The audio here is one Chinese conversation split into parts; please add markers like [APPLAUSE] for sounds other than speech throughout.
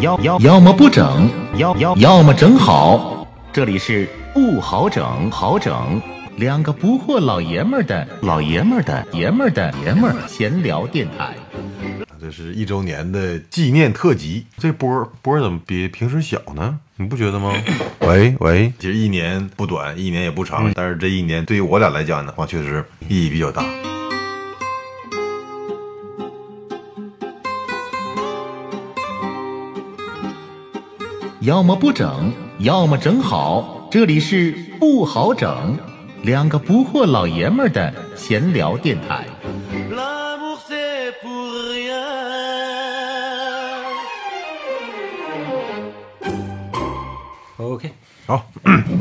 要要要么不整，要要要么整好。这里是不好整，好整，两个不惑老爷们儿的老爷们儿的爷们儿的爷们儿闲聊电台。这是一周年的纪念特辑，这波波怎么比平时小呢？你不觉得吗？[COUGHS] 喂喂，其实一年不短，一年也不长，但是这一年对于我俩来讲的话，确实意义比较大。要么不整，要么整好。这里是不好整，两个不惑老爷们儿的闲聊电台。Rien.，OK。好，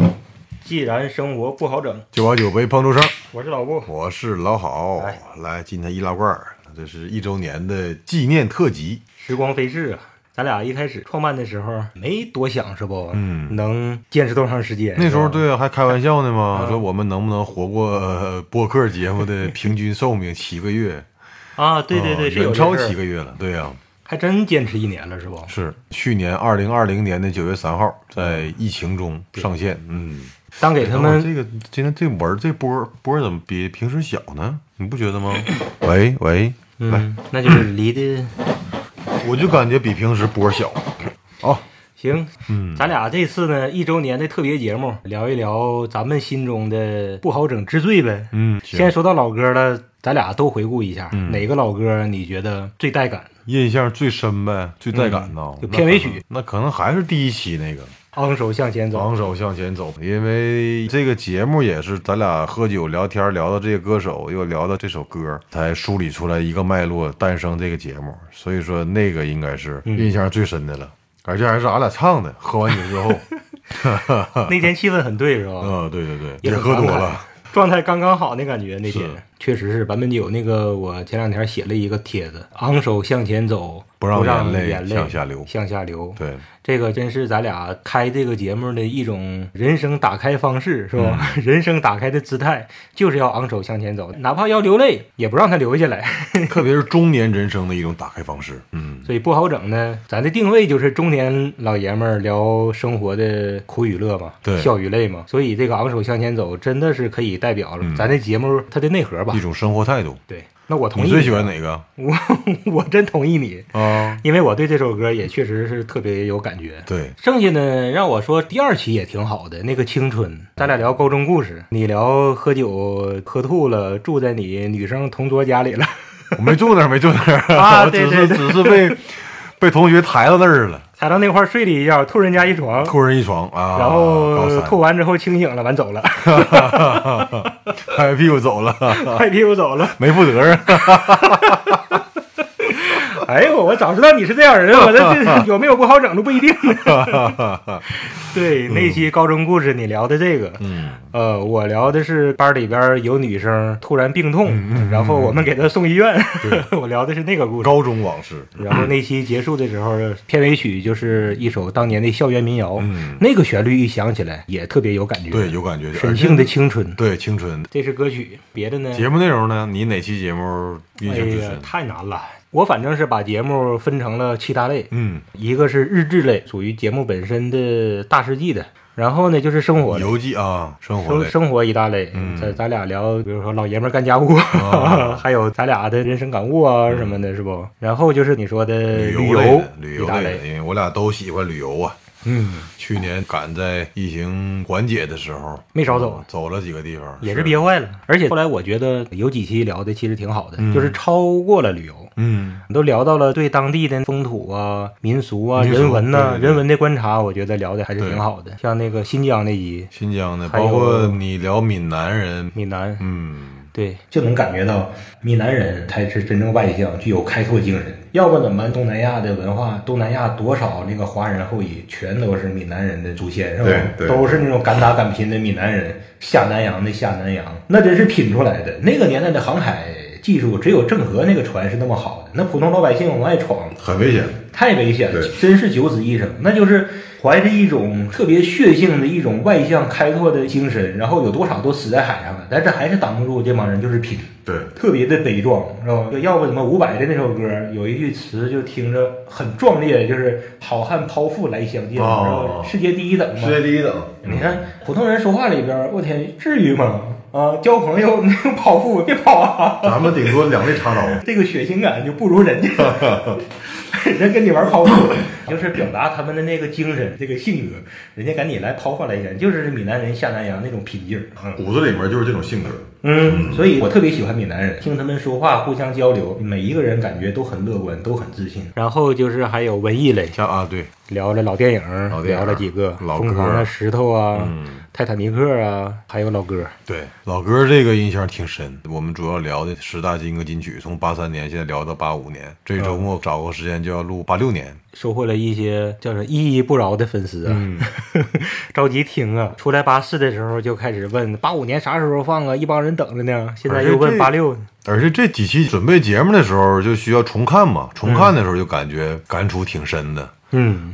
[COUGHS] 既然生活不好整，就把酒杯碰出声。我是老布，我是老好来，来今天易拉罐儿，这是一周年的纪念特辑。时光飞逝啊。咱俩一开始创办的时候没多想是不？嗯能坚持多长时间？那时候，对啊，还开玩笑呢嘛，嗯说我们能不能活过呃播客节目的平均寿命七个月？[LAUGHS] 啊，对对对，啊是有远超七个月了。对呀、还真坚持一年了是不？是去年二零二零年的九月三号，在疫情中上线。嗯，当给他们这个今天这文这波波怎么比平时小呢？你不觉得吗？喂 [COUGHS] 喂，来，嗯，那就是离的我就感觉比平时波小。哦，行。嗯，咱俩这次呢一周年的特别节目，聊一聊咱们心中的不好整之最呗。嗯，先说到老歌了，咱俩都回顾一下，嗯哪个老歌你觉得最带感？印象最深呗，最带感的。就片尾曲那，那可能还是第一期那个。昂首向前走。昂首向前走，因为这个节目也是咱俩喝酒聊天聊到这个歌手，又聊到这首歌，才梳理出来一个脉络，诞生这个节目。所以说那个应该是嗯印象最深的了，而且还是俺俩唱的。喝完酒之后，[LAUGHS] 那天气氛很对，是吧？嗯，[LAUGHS] 对对对，也喝多了，状态刚刚好那感觉，那天确实是版本九那个，我前两天写了一个帖子，昂首向前走，不让让眼泪向下流向下流。对，这个真是咱俩开这个节目的一种人生打开方式，是吧？[LAUGHS] 人生打开的姿态就是要昂首向前走，哪怕要流泪，也不让它流下来。特别是中年人生的一种打开方式。嗯，所以不好整呢，咱的定位就是中年老爷们儿聊生活的苦与乐嘛，对笑与泪嘛。所以这个昂首向前走真的是可以代表了嗯咱这节目它的内核吧一。种生活态度。对，那我同意。你最喜欢？哪个 [LAUGHS] 我我真同意你，啊？因为我对这首歌也确实是特别有感觉。对，剩下呢，让我说第二期也挺好的，那个青春，咱俩聊高中故事，你聊喝酒喝吐了，住在你女生同桌家里了，我没住那儿，没住那儿，啊我只是对对对只是被 [LAUGHS] 被同学抬到那儿了，踩到那块儿睡了一觉，吐人家一床，吐人一床啊，然后吐完之后清醒了，完走了，[LAUGHS] [LAUGHS] 拍屁股走了，拍屁股走了。没负责任。哎呦，我早知道你是这样人，[LAUGHS] 我这这有没有不好整都不一定呢。[LAUGHS] 对，那期高中故事你聊的这个，嗯，呃，我聊的是班里边有女生突然病痛，嗯然后我们给她送医院。[LAUGHS] 我聊的是那个故事。高中往事，然后那期结束的时候，片尾曲就是一首当年的校园民谣，嗯那个旋律一响起来也特别有感觉，对，有感觉。沈庆的青春，对青春这是歌曲，别的呢？节目内容呢？你哪期节目印象最深，？太难了。我反正是把节目分成了七大类，嗯，一个是日志类，属于节目本身的大事记的。然后呢，就是生活，游记啊，生活，生生活一大类。嗯咱咱俩聊，比如说老爷们儿干家务，啊 [LAUGHS] 还有咱俩的人生感悟啊什么的，是不？然后就是你说的旅旅游旅一大游类。因为我俩都喜欢旅游啊。嗯，去年赶在疫情缓解的时候，没少走。走了几个地方，也是憋坏了。而且后来我觉得有几期聊的其实挺好的，嗯。就是超过了旅游。嗯，都聊到了对当地的风土啊、民俗啊、俗人文呐、人文的观察，我觉得聊的还是挺好的。像那个新疆那集，新疆的，包括你聊闽南人，闽南，嗯，对，就能感觉到闽南人才是真正外向、具有开拓精神。要不怎么东南亚的文化，东南亚多少那个华人后裔，全都是闽南人的祖先，是吧？都是那种敢打敢拼的闽南人，下南洋的下南洋，那真是拼出来的。那个年代的航海技术，只有郑和那个船是那么好的，那普通老百姓往外闯很危险。太危险了，真是九死一生。那就是怀着一种特别血性的一种外向开拓的精神，然后有多少都死在海上了，但是还是挡不住这帮人就是拼。对，特别的悲壮，是吧？要不怎么伍佰的那首歌有一句词就听着很壮烈，就是“好汉剖腹来相见”？世界第一等嘛。世界第一等。你看普通人说话里边，我天，至于吗？啊，交朋友那个剖腹，别跑啊！咱们顶多两肋插刀。[LAUGHS] 这个血腥感就不如人家，[LAUGHS] [LAUGHS] 人跟你玩剖腹，[COUGHS] 就是表达他们的那个精神、这个性格，人家赶紧来剖腹来人，就是闽南人下南洋那种拼劲儿。嗯骨子里面就是这种性格。嗯，所以我特别喜欢闽南人，听他们说话，互相交流，每一个人感觉都很乐观，都很自信。然后就是还有文艺类，像啊，对，聊了老电影，老电影聊了几个老疯狂歌的石头啊，嗯泰坦尼克啊，还有老歌。对，老歌这个印象挺深。我们主要聊的十大金歌金曲，从八三年现在聊到八五年。这周末找个时间就要录八六年。收获了一些叫做依依不饶的粉丝啊，[LAUGHS] 着急听啊！出来八四的时候就开始问八五年啥时候放啊，一帮人等着呢。现在又问八六，而且这几期准备节目的时候就需要重看嘛，重看的时候就感觉感触挺深的。嗯，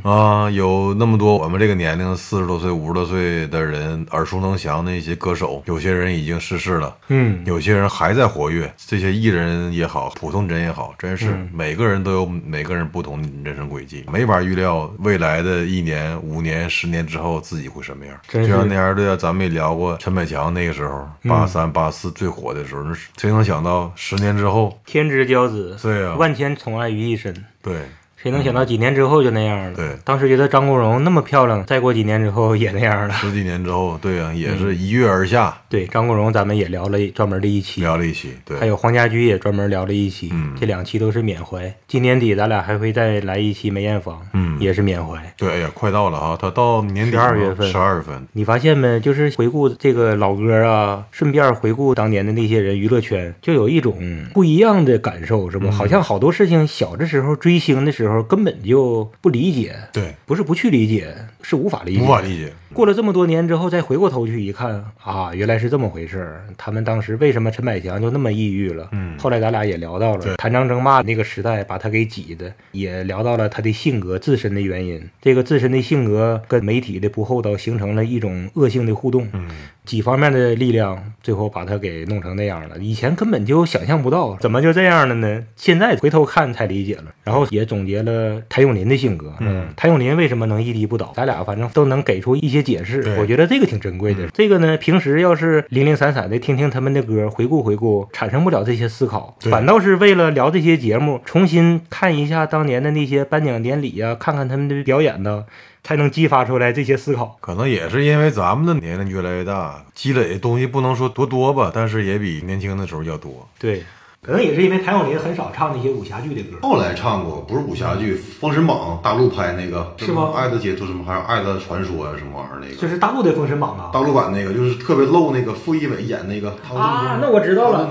啊，有那么多我们这个年龄四十多岁、五十多岁的人耳熟能详的一些歌手，有些人已经逝世了，嗯有些人还在活跃。这些艺人也好，普通人也好，真是每个人都有每个人不同的人生轨迹，没法预料未来的一年、五年、十年之后自己会什么样。真就是像那样的，咱们也聊过陈百强那个时候，嗯八三、八四最火的时候，谁能想到十年之后？天之骄子，对呀万千宠爱于一身。对，谁能想到几年之后就那样了？对当时觉得张国荣那么漂亮，再过几年之后 [LAUGHS] 也那样了。十几年之后，对呀、也嗯是一跃而下，对，张国荣咱们也聊了专门的一期，聊了一期，对，还有黄家驹也专门聊了一期，嗯这两期都是缅怀。今年底咱俩还会再来一期梅艳芳，嗯也是缅怀。对，哎呀，快到了啊，他到年底12月份十二月份，你发现没？就是回顾这个老歌啊，顺便回顾当年的那些人，娱乐圈就有一种不一样的感受，嗯是不？好像好多事情小的时候追星的时候根本就不理解，对，不是不去理解，是无法理解。无法理解，过了这么多年之后，再回过头去一看啊，原来是这么回事儿。他们当时为什么陈百强就那么抑郁了？嗯后来咱俩也聊到对了谭张争霸那个时代把他给挤的，也聊到了他的性格自身的原因。这个自身的性格跟媒体的不厚道形成了一种恶性的互动，嗯，几方面的力量最后把他给弄成那样了。以前根本就想象不到，怎么就这样了呢？现在回头看才理解了。然后也总结了谭咏麟的性格，嗯谭咏麟为什么能屹立不倒？咱俩反正都能给出一些解释。我觉得这个挺珍贵的。这个呢，平时要是零零散散的听听他们的歌，回顾回顾，产生不了这些思考，反倒是为了聊这些节目，重新看一下当年的那些颁奖典礼呀、看看他们的表演呢，才能激发出来这些思考。可能也是因为咱们的年龄越来越大，积累的东西不能说多多吧，但是也比年轻的时候要多。对，可能也是因为谭咏麟很少唱那些武侠剧的歌。后来唱过，不是武侠剧，《封神榜》大陆拍那个，是吗爱的解脱什么，还有《爱的传说》啊，什么玩意儿那个，就是大陆的《封神榜》啊。大陆版那个，就是特别露那个傅艺伟演那个唐啊。那我知道了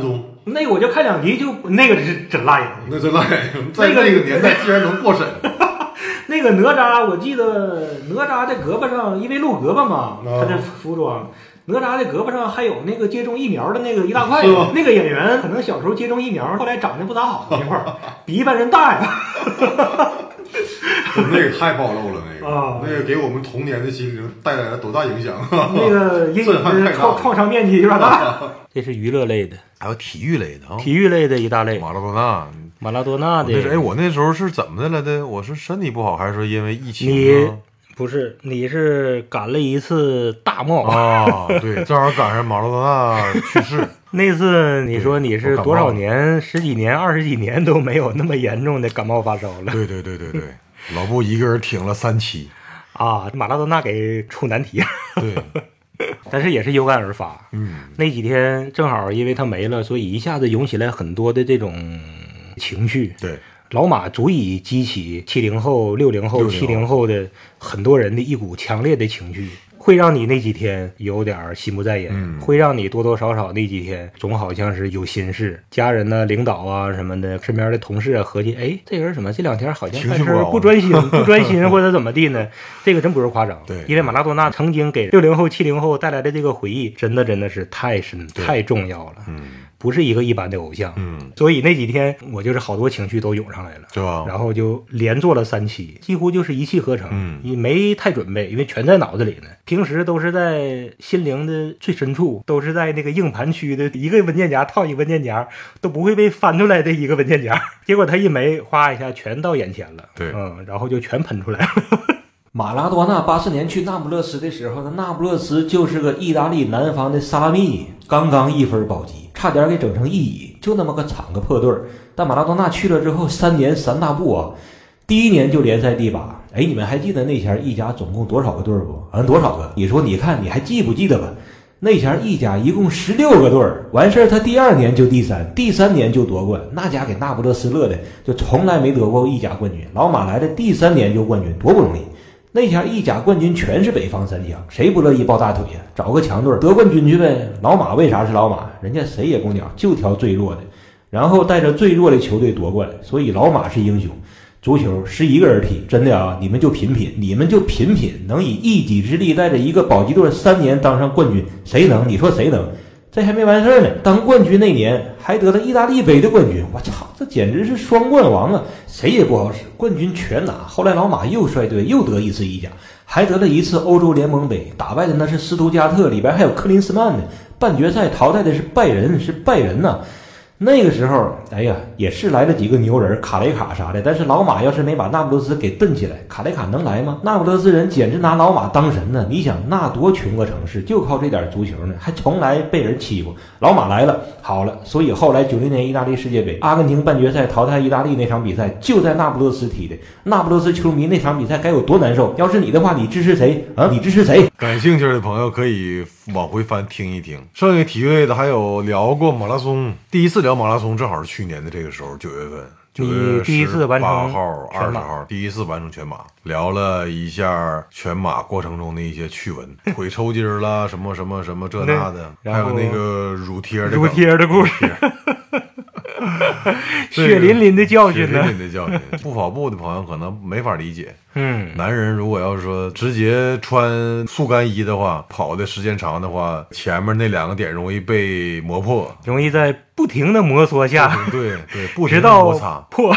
那个我就看两集就那个是真辣眼。那真辣眼，在那个年代居然能过审。[LAUGHS] 那个哪吒，我记得哪吒的胳膊上，因为露胳膊嘛，哦他的服装，哪吒的胳膊上还有那个接种疫苗的那个一大块。那个演员可能小时候接种疫苗，后来长得不咋好，那块儿比一般人大呀。那个太暴露了，那个，啊那个给我们童年的心灵带来了多大影响？[LAUGHS] 那个阴影太创创伤面积有点大。[LAUGHS] 这是娱乐类的，还有体育类的啊，体育类的一大类，马拉多纳。马拉多纳的。那是哎，我那时候是怎么的来的？我是身体不好，还是说因为疫情你啊？不是，你是赶了一次大冒。啊，对，正好赶上马拉多纳去世。[LAUGHS] 那次你说你是多少年、十几年、二十几年都没有那么严重的感冒发烧了对对对对对，老布一个人挺了三期。啊！马拉多纳给出难题，对，[LAUGHS] 但是也是有感而发。嗯，那几天正好因为他没了，所以一下子涌起来很多的这种情绪。对，老马足以激起七零后、六零后、60七零后的很多人的一股强烈的情绪，会让你那几天有点心不在焉，嗯。会让你多多少少那几天总好像是有心事，家人呢、领导啊什么的，身边的同事啊合计，哎，这人怎么这两天好像办事不专心，不专心或者怎么地呢？这个真不是夸张，对。因为马拉多纳曾经给六零后、七零后带来的这个回忆，真的真的是太深、太重要了。嗯，不是一个一般的偶像。嗯，所以那几天我就是好多情绪都涌上来了。是吧？然后就连做了三期，几乎就是一气呵成，嗯也没太准备，因为全在脑子里呢。平时都是在心灵的最深处，都是在那个硬盘区的一个文件夹套一个文件夹，都不会被翻出来的一个文件夹。[LAUGHS] 结果他一没，哗一下全到眼前了，对嗯，然后就全喷出来了。马拉多纳八四年去那不勒斯的时候那，那不勒斯就是个意大利南方的萨拉密，刚刚一分保级，差点给整成一乙，就那么个惨个破队儿。但马拉多纳去了之后，三年三大步啊，第一年就联赛第八。哎，你们还记得那前儿意甲总共多少个队儿不？嗯，多少个？你说，你看你还记不记得吧？那前儿意甲一共十六个队儿，完事儿他第二年就第三，第三年就夺冠，那家给那不勒斯乐的，就从来没得过意甲冠军。老马来的第三年就冠军，多不容易。那前意甲冠军全是北方三强，谁不乐意抱大腿呀？找个强队得冠军去呗。老马为啥是老马？人家谁也不鸟，就挑最弱的，然后带着最弱的球队夺冠，所以老马是英雄。足球十一个人踢，真的啊！你们就品品，你们就品品，能以一己之力带着一个保级队三年当上冠军，谁能？你说谁能？这还没完事儿呢，当冠军那年还得了意大利杯的冠军，我操，这简直是双冠王啊！谁也不好使，冠军全拿。后来老马又率队又得一次意甲，还得了一次欧洲联盟杯，打败的那是斯图加特，里边还有克林斯曼呢。半决赛淘汰的是拜仁，是拜仁呐、那个时候，哎呀，也是来了几个牛人，卡雷卡啥的。但是老马要是没把那不勒斯给蹬起来，卡雷卡能来吗？那不勒斯人简直拿老马当神呢！你想，那多穷个城市，就靠这点足球呢，还从来被人欺负。老马来了，好了，所以后来九零年意大利世界杯，阿根廷半决赛淘汰意大利那场比赛就在那不勒斯踢的。那不勒斯球迷那场比赛该有多难受？要是你的话，你支持谁啊？你支持谁？感兴趣的朋友可以往回翻听一听。剩下体育类的还有聊过马拉松，第一次聊马拉松正好是去年的这个时候，九月份。九月第一次完成八号、二十号，第一次完成全马，聊了一下全马过程中的一些趣闻，[LAUGHS] 腿抽筋儿啦，什么什么什么这那的，还有那个乳贴的乳梗贴的故事，[LAUGHS] [LAUGHS] 血淋淋的教训血呢淋。淋的教训。[LAUGHS] 不跑步的朋友可能没法理解，嗯，男人如果要是说直接穿速干衣的话，跑的时间长的话，前面那两个点容易被磨破。容易在不停的摩挲下，对对，不停的摩擦。破。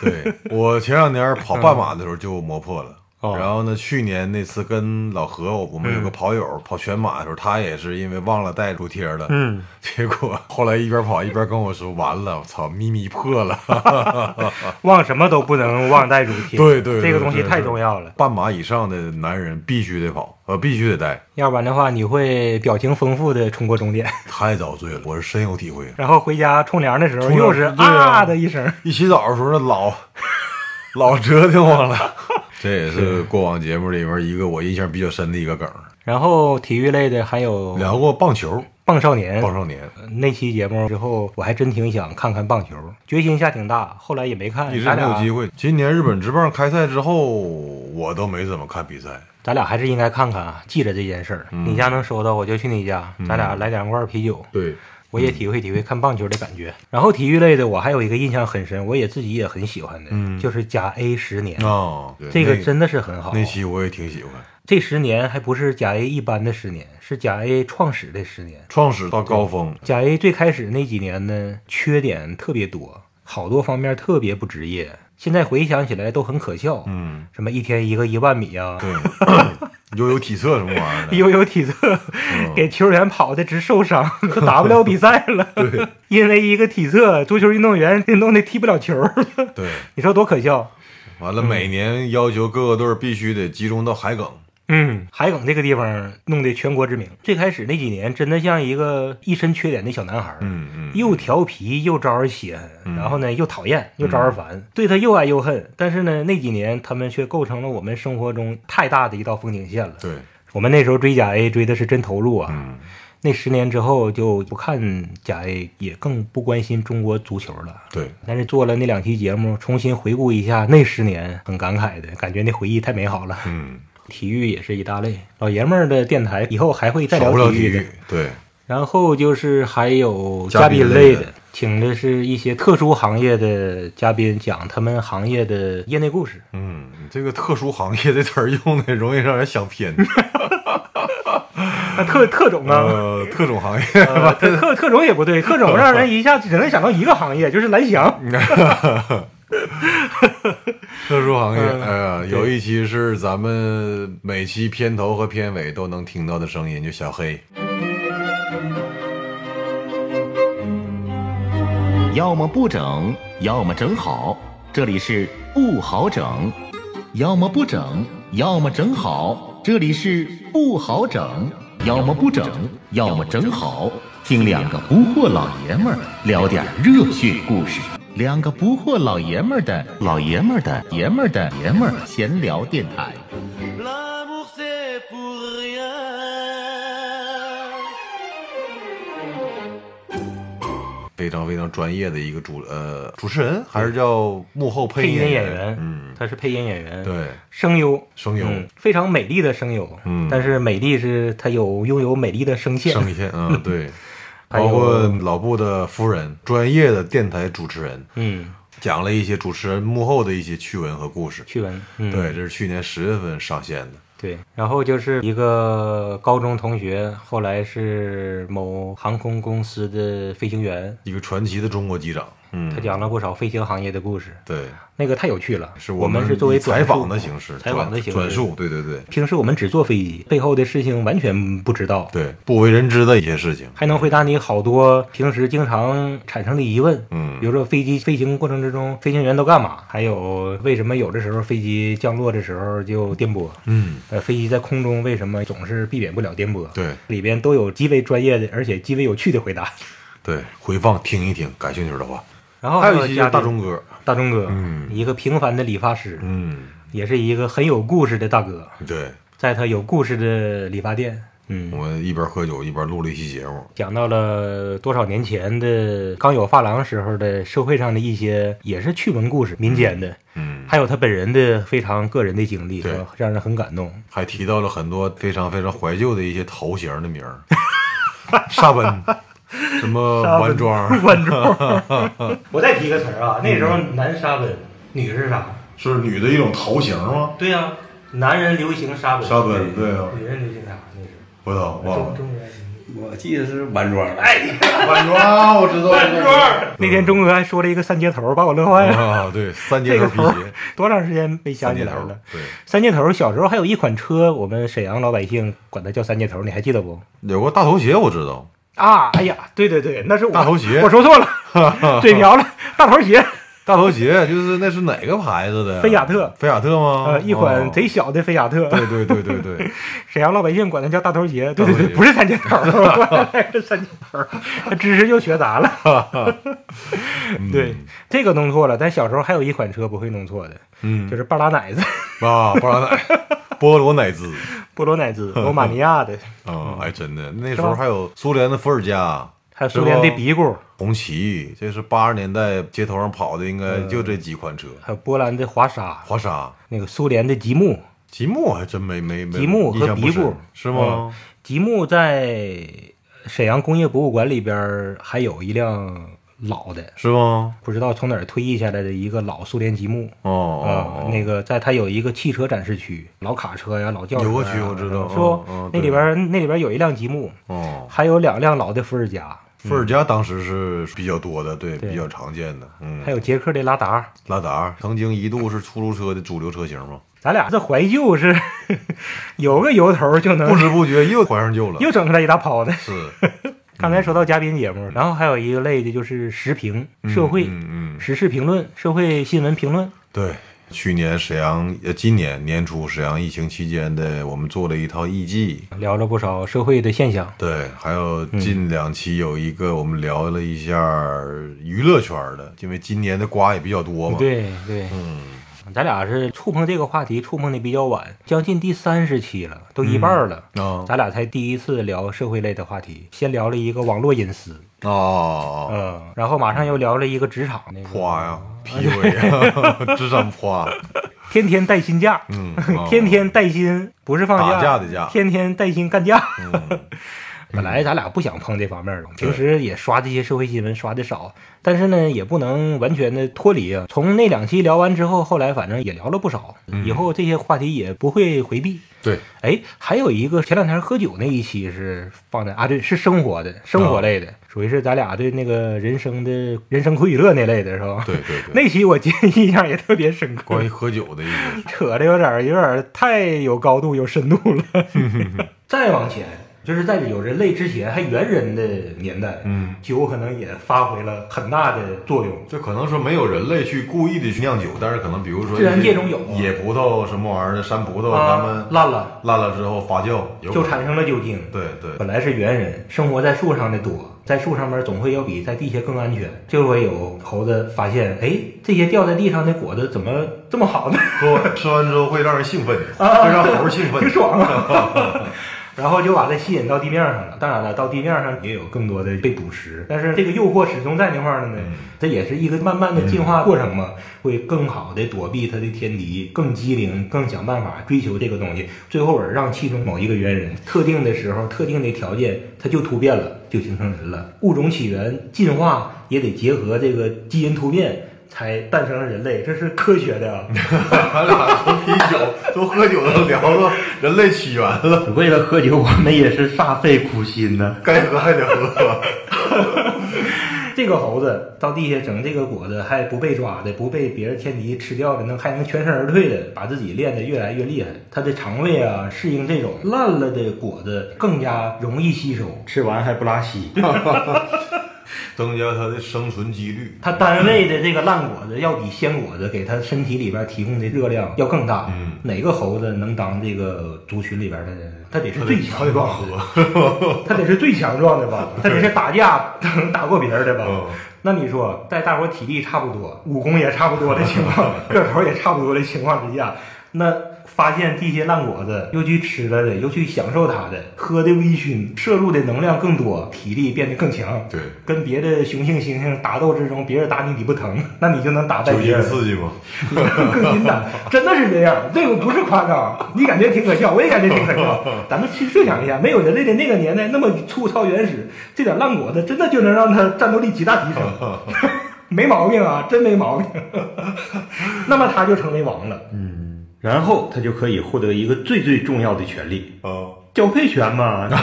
对我前两年跑半马的时候就磨破了。哦。然后呢，去年那次跟老何，我们有个跑友、跑全马的时候，他也是因为忘了带乳贴了，嗯，[LAUGHS] 结果后来一边跑一边跟我说：“完了，我操，咪咪破了。[LAUGHS] 忘什么都不能忘带乳贴，对对对这个东西太重要了，半马以上的男人必须得跑，呃，必须得带，要不然的话你会表情丰富的冲过终点，[LAUGHS] 太遭罪了，我是深有体会。然后回家冲凉的时候又是啊。啊的一声，一洗澡的时候，那老老折腾我了。这也是过往节目里面一个我印象比较深的一个梗。然后体育类的还有聊过棒球，棒少年，棒少年那期节目之后，我还真挺想看看棒球，决心下挺大，后来也没看。一直没有机会。今年日本职棒开赛之后，我都没怎么看比赛。咱俩还是应该看看啊，记着这件事儿。嗯你家能收到，我就去你家，咱俩来两罐啤酒，对，我也体会体会看棒球的感觉。然后体育类的，我还有一个印象很深，我也自己也很喜欢的，嗯就是甲 A 十年，哦，对这个真的是很好。那期我也挺喜欢。这十年还不是甲 A 一般的十年，是甲 A 创始的十年。创始到高峰，甲 A 最开始那几年呢，缺点特别多，好多方面特别不职业。现在回想起来都很可笑，嗯，什么一天一个一万米啊，对，[LAUGHS] 悠悠体测什么玩意儿的，[LAUGHS] 悠悠体测嗯。给球员跑的直受伤，[LAUGHS] 都打不了比赛了。[LAUGHS] 对，因为一个体测，足球运动员给弄得踢不了球了，对，你说多可笑？完了每年要求各个队必须得集中到海埂，嗯，海埂这个地方弄得全国知名。最开始那几年，真的像一个一身缺点的小男孩儿，嗯嗯，又调皮又招人稀罕，然后呢又讨厌又招人烦，对他又爱又恨。但是呢，那几年他们却构成了我们生活中太大的一道风景线了。对，我们那时候追甲 A 追的是真投入啊。嗯那十年之后就不看甲 A，也更不关心中国足球了。对，但是做了那两期节目，重新回顾一下那十年，很感慨的感觉，那回忆太美好了。嗯，体育也是一大类，老爷们儿的电台以后还会再聊体体育的育。，对，然后就是还有嘉嘉宾宾类的，请的是一些特殊行业的嘉宾，讲他们行业的业内故事。嗯，这个特殊行业这词儿用的容易让人想偏。那 [LAUGHS] 特特种啊，呃，特种行业，呃特特特种也不对，特种让人一下只能想到一个行业，就是蓝翔。[LAUGHS] [LAUGHS] 特殊行业，嗯哎呀，有一期是咱们每期片头和片尾都能听到的声音，就小黑。要么不整，要么整好。这里是不好整，要么不整，要么整好。这里是不好整，要么不整，要么整好。听两个不惑老爷们儿聊点热血故事，两个不惑老爷们儿的老爷们儿的爷们儿的爷们儿闲聊电台。非常非常专业的一个主呃主持人，还是叫幕后配配音演演员，嗯，他是配音演员，，对，声优，声优。嗯，非常美丽的声优，嗯。但是美丽是他有拥有美丽的声线，声线，嗯，对，[LAUGHS] 包括老布的夫人，专业的电台主持人，嗯，讲了一些主持人幕后的一些趣闻和故事。趣闻，嗯，对，这是去年十月份上线的。对，然后就是一个高中同学，后来是某航空公司的飞行员，一个传奇的中国机长，嗯，他讲了不少飞行行业的故事，对，那个太有趣了。是我们是作为采访的形式，采访的形式转述，对对对平时我们只坐飞机，背后的事情完全不知道，对，不为人知的一些事情，还能回答你好多平时经常产生的疑问。嗯比如说飞机飞行过程之中，飞行员都干嘛？还有为什么有的时候飞机降落的时候就颠簸？嗯，呃，飞机在空中为什么总是避免不了颠簸？对里边都有极为专业的，而且极为有趣的回答。对，回放听一听，感兴趣的话，然后还有一期叫嘉宾大钟哥，大钟哥，嗯。一个平凡的理发师，嗯，也是一个很有故事的大哥，对，在他有故事的理发店，嗯，我一边喝酒一边录了一期节目，讲到了多少年前的刚有发廊时候的社会上的一些也是趣闻故事，民间的，嗯，还有他本人的非常个人的经历，对。让人很感动。还提到了很多非常非常怀旧的一些头型的名儿，[LAUGHS] 沙奔，[LAUGHS] 什么弯庄，[LAUGHS] 弯庄，[LAUGHS] 我再提个词儿啊，那时候男沙奔，女是啥？是女的一种头型吗？对呀、男人流行沙奔，沙奔对啊女人流行啥？那是不知道，忘了。中。我记得是弯庄，哎，弯庄，我知道。弯庄。那天钟哥还说了一个三接头，把我乐坏了。啊，对，三接头皮鞋，多长时间没想起来了？，对，三接头，小时候还有一款车，我们沈阳老百姓管它叫三接头，你还记得不？有个大头鞋我知道，啊，哎呀，对对对，那是我大头鞋我说错了，[LAUGHS] 嘴瓢了，大头鞋，大头鞋就是那是哪个牌子的？菲亚特，菲亚特吗？呃，一款哦贼小的菲亚特，对对对对对，[LAUGHS] 沈阳老百姓管它叫大头鞋，对对对，不是三件套，是 [LAUGHS] 三件套，知识又学杂了。[LAUGHS] 对，这个弄错了，但小时候还有一款车不会弄错的，嗯就是半拉奶子，啊，巴拉奶，菠萝奶滋，波罗奶兹，罗马尼亚的，啊，哎，真的，那时候还有苏联的伏尔加。还有苏联的是吧比古，红旗，这是八十年代街头上跑的，应该嗯就这几款车。还有波兰的华沙，华沙、那个苏联的吉木，吉木还真没没没吉木和印象不深比古是吗？吉木在沈阳工业博物馆里边还有一辆老的，是吗？不知道从哪儿退役下来的一个老苏联吉木。哦那个在它有一个汽车展示区，老卡车呀、老轿车呀有个区我知道是不？那里边那里边有一辆吉木，哦，还有两辆老的伏尔加，伏尔加当时是比较多的，对，对比较常见的。嗯，还有捷克的拉达。拉达曾经一度是出租车的主流车型嘛，咱俩这怀旧是有个由头就能不知不觉又怀上旧了。[LAUGHS] 又整出来一大泡子。[LAUGHS] 是刚才说到嘉宾节目，然后还有一个类的就是时评、社会、嗯嗯，时事评论、社会新闻评论。对。去年沈阳，呃，今年年初沈阳疫情期间的，我们做了一套艺伎，聊了不少社会的现象。对，还有近两期有一个我们聊了一下娱乐圈的，因为今年的瓜也比较多嘛。，对对，嗯，咱俩是触碰这个话题，触碰的比较晚，将近第三十期了，都一半了。啊咱俩才第一次聊社会类的话题，先聊了一个网络隐私，啊，嗯，然后马上又聊了一个职场那个夸呀，PUA 呀，智商夸，天天带薪假，嗯，天天带薪，不是放假的假天天带薪干架。[LAUGHS] 嗯本来咱俩不想碰这方面的平时也刷这些社会新闻刷的少，但是呢，也不能完全的脱离啊。从那两期聊完之后，后来反正也聊了不少，以后这些话题也不会回避。对，哎，还有一个前两天喝酒那一期是放在啊，对，是生活的，生活类的，属于是咱俩对那个人生的人生苦与乐那类的是吧？对对对，[LAUGHS] 那期我记得印象也特别深刻，关于喝酒的一个，[LAUGHS] 扯的有点儿有点儿太有高度有深度了。[LAUGHS] 再往前，就是在有人类之前还猿人的年代，嗯，酒可能也发挥了很大的作用。就可能说没有人类去故意的去酿酒，但是可能比如说自然界中有啊野葡萄什么玩意儿的山葡萄，他们啊，烂了烂了之后发酵，就产生了酒精。对对本来是猿人，生活在树上的多，在树上面总会要比在地下更安全。就会有猴子发现，哎，这些掉在地上的果子怎么 [LAUGHS] 这么好呢？喝完吃完之后会让人兴奋，啊会让猴儿兴奋，挺爽啊。[LAUGHS] 然后就把它吸引到地面上了。当然了，到地面上也有更多的被捕食，但是这个诱惑始终在那块儿呢。这也是一个慢慢的进化过程嘛，会更好的躲避它的天敌，更机灵，更想办法追求这个东西，最后而让其中某一个猿人，特定的时候、特定的条件，它就突变了，就形成人了。物种起源、进化也得结合这个基因突变。才诞生了人类，这是科学的啊！[LAUGHS] 咱俩从啤酒、从喝酒都聊到人类起源了，[LAUGHS] 为了喝酒，我们也是煞费苦心呐。该喝还得喝。[LAUGHS] 这个猴子到地下整这个果子还不被抓的，不被别的天敌吃掉的，能还能全身而退的，把自己练得越来越厉害。它的肠胃啊，适应这种烂了的果子更加容易吸收，吃完还不拉稀。[LAUGHS] 增加它的生存几率。它单位的这个烂果子要比鲜果子给它身体里边提供的热量要更大。嗯哪个猴子能当这个族群里边的？它得是最强壮的，，它得是最强壮的吧？[LAUGHS] 它得是打架能打过别人的吧？嗯那你说，在大伙体力差不多、武功也差不多的情况，[LAUGHS] 个头也差不多的情况之下，那发现地些烂果子，又去吃了的，又去享受它的，喝的微醺，摄入的能量更多，体力变得更强。对，跟别的雄性猩猩打斗之中，别人打你你不疼，那你就能打败别人。刺激吗？更阴的，真的是这样，这个不是夸张，你感觉挺可笑，我也感觉挺可笑。咱们去设想一下，没有人类的那个年代那么粗糙原始，这点烂果子真的就能让他战斗力极大提升，[LAUGHS] 没毛病啊，真没毛病。[LAUGHS] 那么他就成为王了，嗯，然后他就可以获得一个最最重要的权利哦，——交配权嘛。[LAUGHS]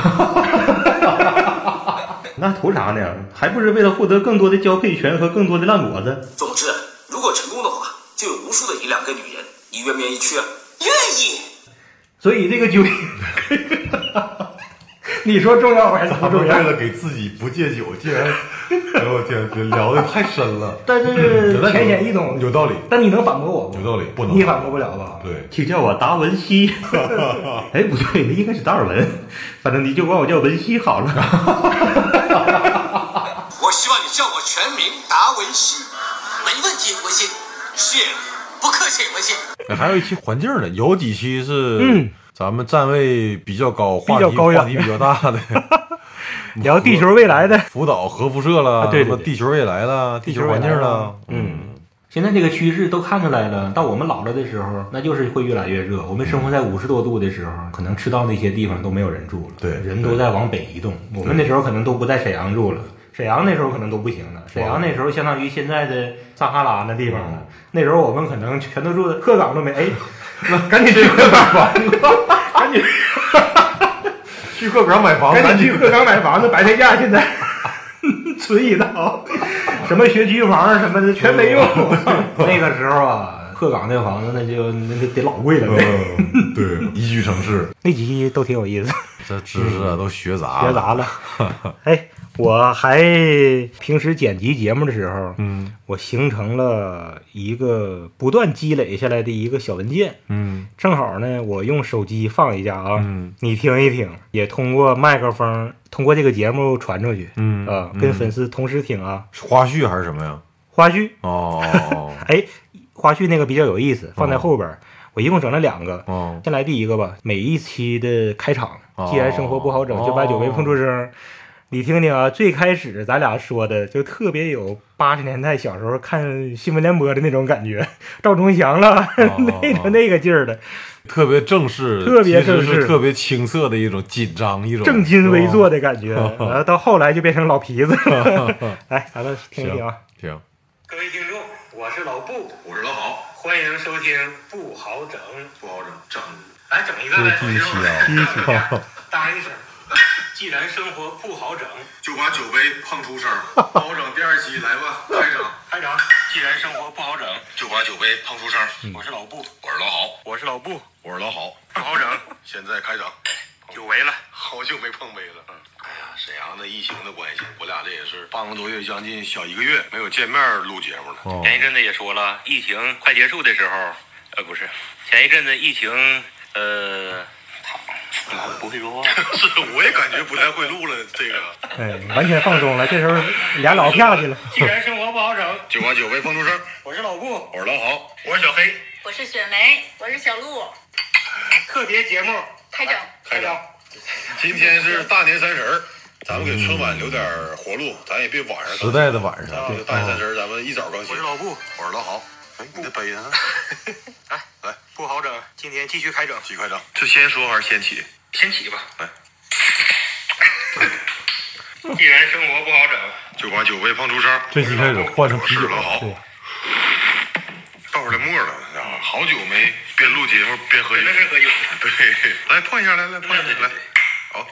那图啥呢？还不是为了获得更多的交配权和更多的烂果子？总之，如果成功的话，就有无数的一两个女人，你愿不愿意去啊？愿意。所以这个酒，[LAUGHS] [LAUGHS] 你说重要还是不重要？为了给自己不戒酒，竟然，哎呦我天，这聊的太深了，[LAUGHS] 但是浅显易懂，有道理，但你能反驳我吗？有道理，不能你反驳不了吧？对，请叫我达文西。[LAUGHS] 哎，不对，那应该是达尔文。反正你就管我叫文西好了。我希望你叫我全名达文西。没问题，文西。是，不客气，文西。哎还有一期环境的，有几期是嗯咱们站位比较高，话题较高远话题比较大的，[LAUGHS] 聊地球未来的。福岛核辐射了，啊对对对。什么地球未来了，地球环境了，嗯。现在这个趋势都看出来了，到我们老了的时候，那就是会越来越热。我们生活在五十多度的时候，可能赤道那些地方都没有人住了，对人都在往北移动。我们那时候可能都不在沈阳住了，沈阳那时候可能都不行了。沈阳那时候相当于现在的撒哈拉那地方了。那时候我们可能全都住在鹤岗都没，哎，[LAUGHS] 赶紧去鹤岗 [LAUGHS] [LAUGHS] 房子，赶紧去鹤岗买房，赶紧去鹤岗买房子，白菜价现在存一套，什么学区房什么的全没用。那个时候啊，鹤岗那房子那就那得得老贵了。嗯，对，宜居城市，那几期都挺有意思，这知识啊都学杂了，学杂了。哎，我还平时剪辑节目的时候，嗯我形成了一个不断积累下来的一个小文件。嗯正好呢，我用手机放一下啊，嗯你听一听，也通过麦克风，通过这个节目传出去，嗯啊，跟粉丝同时听啊。花絮还是什么呀？花絮，哦哦 [LAUGHS] 哎，花絮那个比较有意思，放在后边儿。我一共整了两个，哦先来第一个吧。每一期的开场，哦既然生活不好整，就把酒杯碰出声。你听听啊，最开始咱俩说的就特别有八十年代小时候看新闻联播的那种感觉，赵忠祥了、哦 [LAUGHS] 那个那个劲儿的，特别正式，特别正式是特别青涩的一种紧张，一种正襟危坐的。感觉。[LAUGHS] 然后到后来就变成老皮子 [LAUGHS] 了。来，咱们听一听啊。行，各位听众，我是老布，我是老好，欢迎收听不好整，不好整，整来整一个第一期啊，第一期，当一声。既然生活不好整，就把酒杯碰出声，不好整。第二期来吧，开整，[LAUGHS] 开整。既然生活不好整，就把酒杯碰出声。我是老布，我是老好，我是老布，我是老好，不好整，[LAUGHS] 现在开整。久违了。[LAUGHS] 好久没碰杯了。嗯，哎呀，沈阳的疫情的关系，我俩这也是半个多月，将近小一个月没有见面录节目了。哦前一阵子也说了，疫情快结束的时候，呃，不是，前一阵子疫情，呃，操，不会说话。[LAUGHS] 是，我也感觉不太会录了。这个哎，完全放松了。这时候俩老啪去了。既然生活不好整，就把酒杯碰出声。我是老顾，我是老郝，我是小黑，我是雪梅，我是小鹿，特别节目开整。开整。今天是大年三十儿，咱们给春晚留点活路，咱也别晚上时代的晚上，啊，大年三十儿咱们一早更新。我是老顾，我是老郝。哎，你的杯呢？[LAUGHS] 来来，不好整，今天继续开整，继续开整。是先说还是先起？先起吧。来，[LAUGHS] 既然生活不好整，就把酒杯碰出声。这期开始换成我啤酒是老好对，倒出来沫了，啊，好久没边录节目边喝酒。那是喝酒。对，来碰一下，来来碰一下，来，好。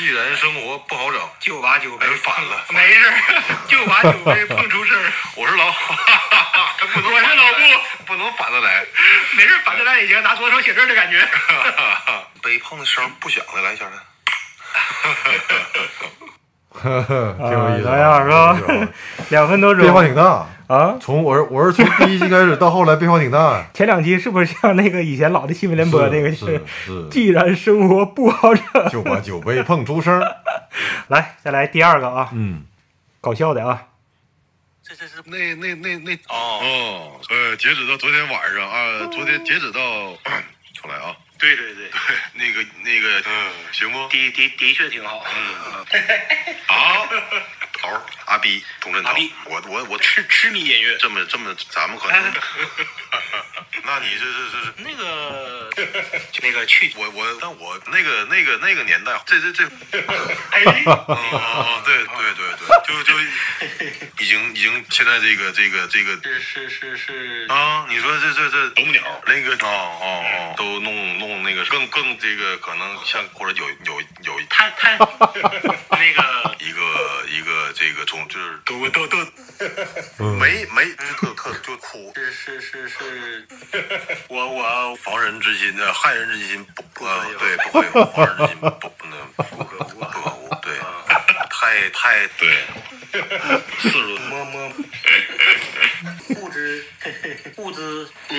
既然生活不好整，就把酒杯哎反了没事儿，就把酒杯碰出事儿。[LAUGHS] 我是老好，[LAUGHS] 不能我是老布，不能反着来。没事，反着来也行，拿左手写字的感觉。[LAUGHS] 杯碰的声不响的，来一下来。挺有意思，咋样是吧？两分多钟，变化挺大。啊。从我是我是从第一期开始到后来变化挺大，[LAUGHS] 前两期是不是像那个以前老的新闻联播那个是是是。既然生活不好整，就把酒杯碰出声。[LAUGHS] 来再来第二个啊，嗯，搞笑的啊，这这是那那那那。哦。哦，呃，截止到昨天晚上啊，昨天截止到，[CLEARS THROAT] 重来啊，对对对，对，那个那个，嗯，行不？的的的确挺好。嗯，好，头儿阿逼，钟镇涛阿逼，我我我痴痴迷音乐，这么这么，咱们可能，[LAUGHS] 那你这这这是。那个 [LAUGHS] 那个去我我，但我那个那个那个年代，这这这，[LAUGHS] 哎，哦哦，对对对对，就就已经已经现在这个这个这个是是是是啊，你说这这这啄木鸟那个哦哦哦，都弄弄那个更更这个可能像或者有有有太太那个一个一个这个中就是都都 [LAUGHS] 都没没特特就哭，是是是是，我我防人之心的害人之心不不呃对不可有，防人之心不不能 [LAUGHS] 不可无不可无对，[LAUGHS] 太太对，摸摸。不知不知。哎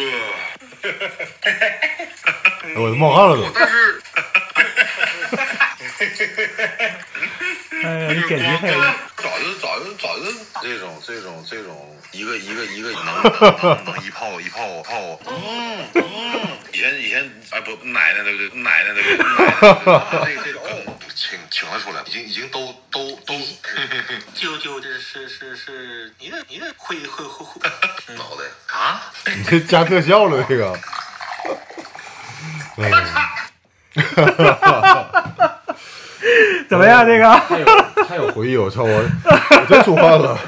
我都冒汗了都。但是哎呀，你简直太早就早就早就这种这种这种一个一个能能能能一炮一炮炮，嗯嗯，以前以前哎不奶奶那个奶奶那个奶奶这个这种请请了出来，已经已经都都都 [LAUGHS] 舅舅这是是是你的你的会会会会 [LAUGHS] 脑袋。啊，[LAUGHS] 你这加特效了这个。嗯。怎么样？这个？太有太有回忆，我操我我真出汗了。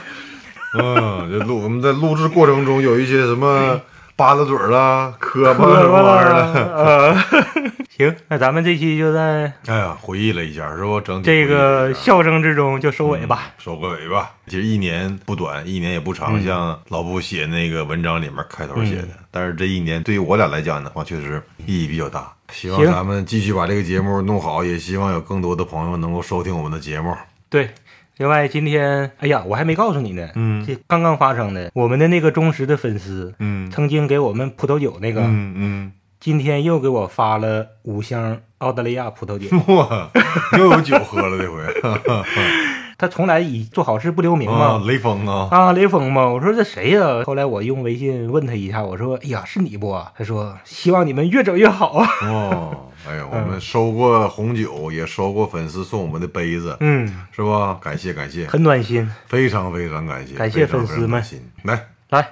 嗯，这录我们在录制过程中有一些什么吧嗒嘴儿啦、[LAUGHS] 磕巴什么玩意儿的。呃，[LAUGHS] 行，那咱们这期就在哎呀，回忆了一下，是不？整体这个笑声之中就收尾吧。收个尾吧。其实一年不短，一年也不长，像老布写那个文章里面开头写的。但是这一年对于我俩来讲的话，确实意义比较大。希望行咱们继续把这个节目弄好，也希望有更多的朋友能够收听我们的节目。对，另外今天，哎呀，我还没告诉你呢，嗯这刚刚发生的，我们的那个忠实的粉丝，嗯曾经给我们葡萄酒那个，嗯嗯，今天又给我发了五箱澳大利亚葡萄酒。[LAUGHS] 哇，又有酒喝了这回。[LAUGHS] 他从来以做好事不留名嘛。啊，雷锋啊，啊，雷锋嘛，我说这谁呀、后来我用微信问他一下，我说：“哎呀，是你不啊？”他说：“希望你们越整越好啊。哦，哎呀，我们收过红酒，也收过粉丝送我们的杯子”，嗯，是吧？感谢感谢，很暖心。非常非常感谢，感谢粉丝们。来，来，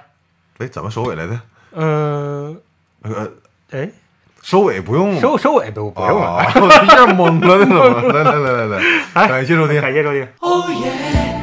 哎，怎么收尾来的？嗯、呃，哎，收尾不用收收尾都不用我 [LAUGHS] 一下懵了，那怎么？来来来来来，[LAUGHS] 哎感谢收听，感谢收听。Oh yeah,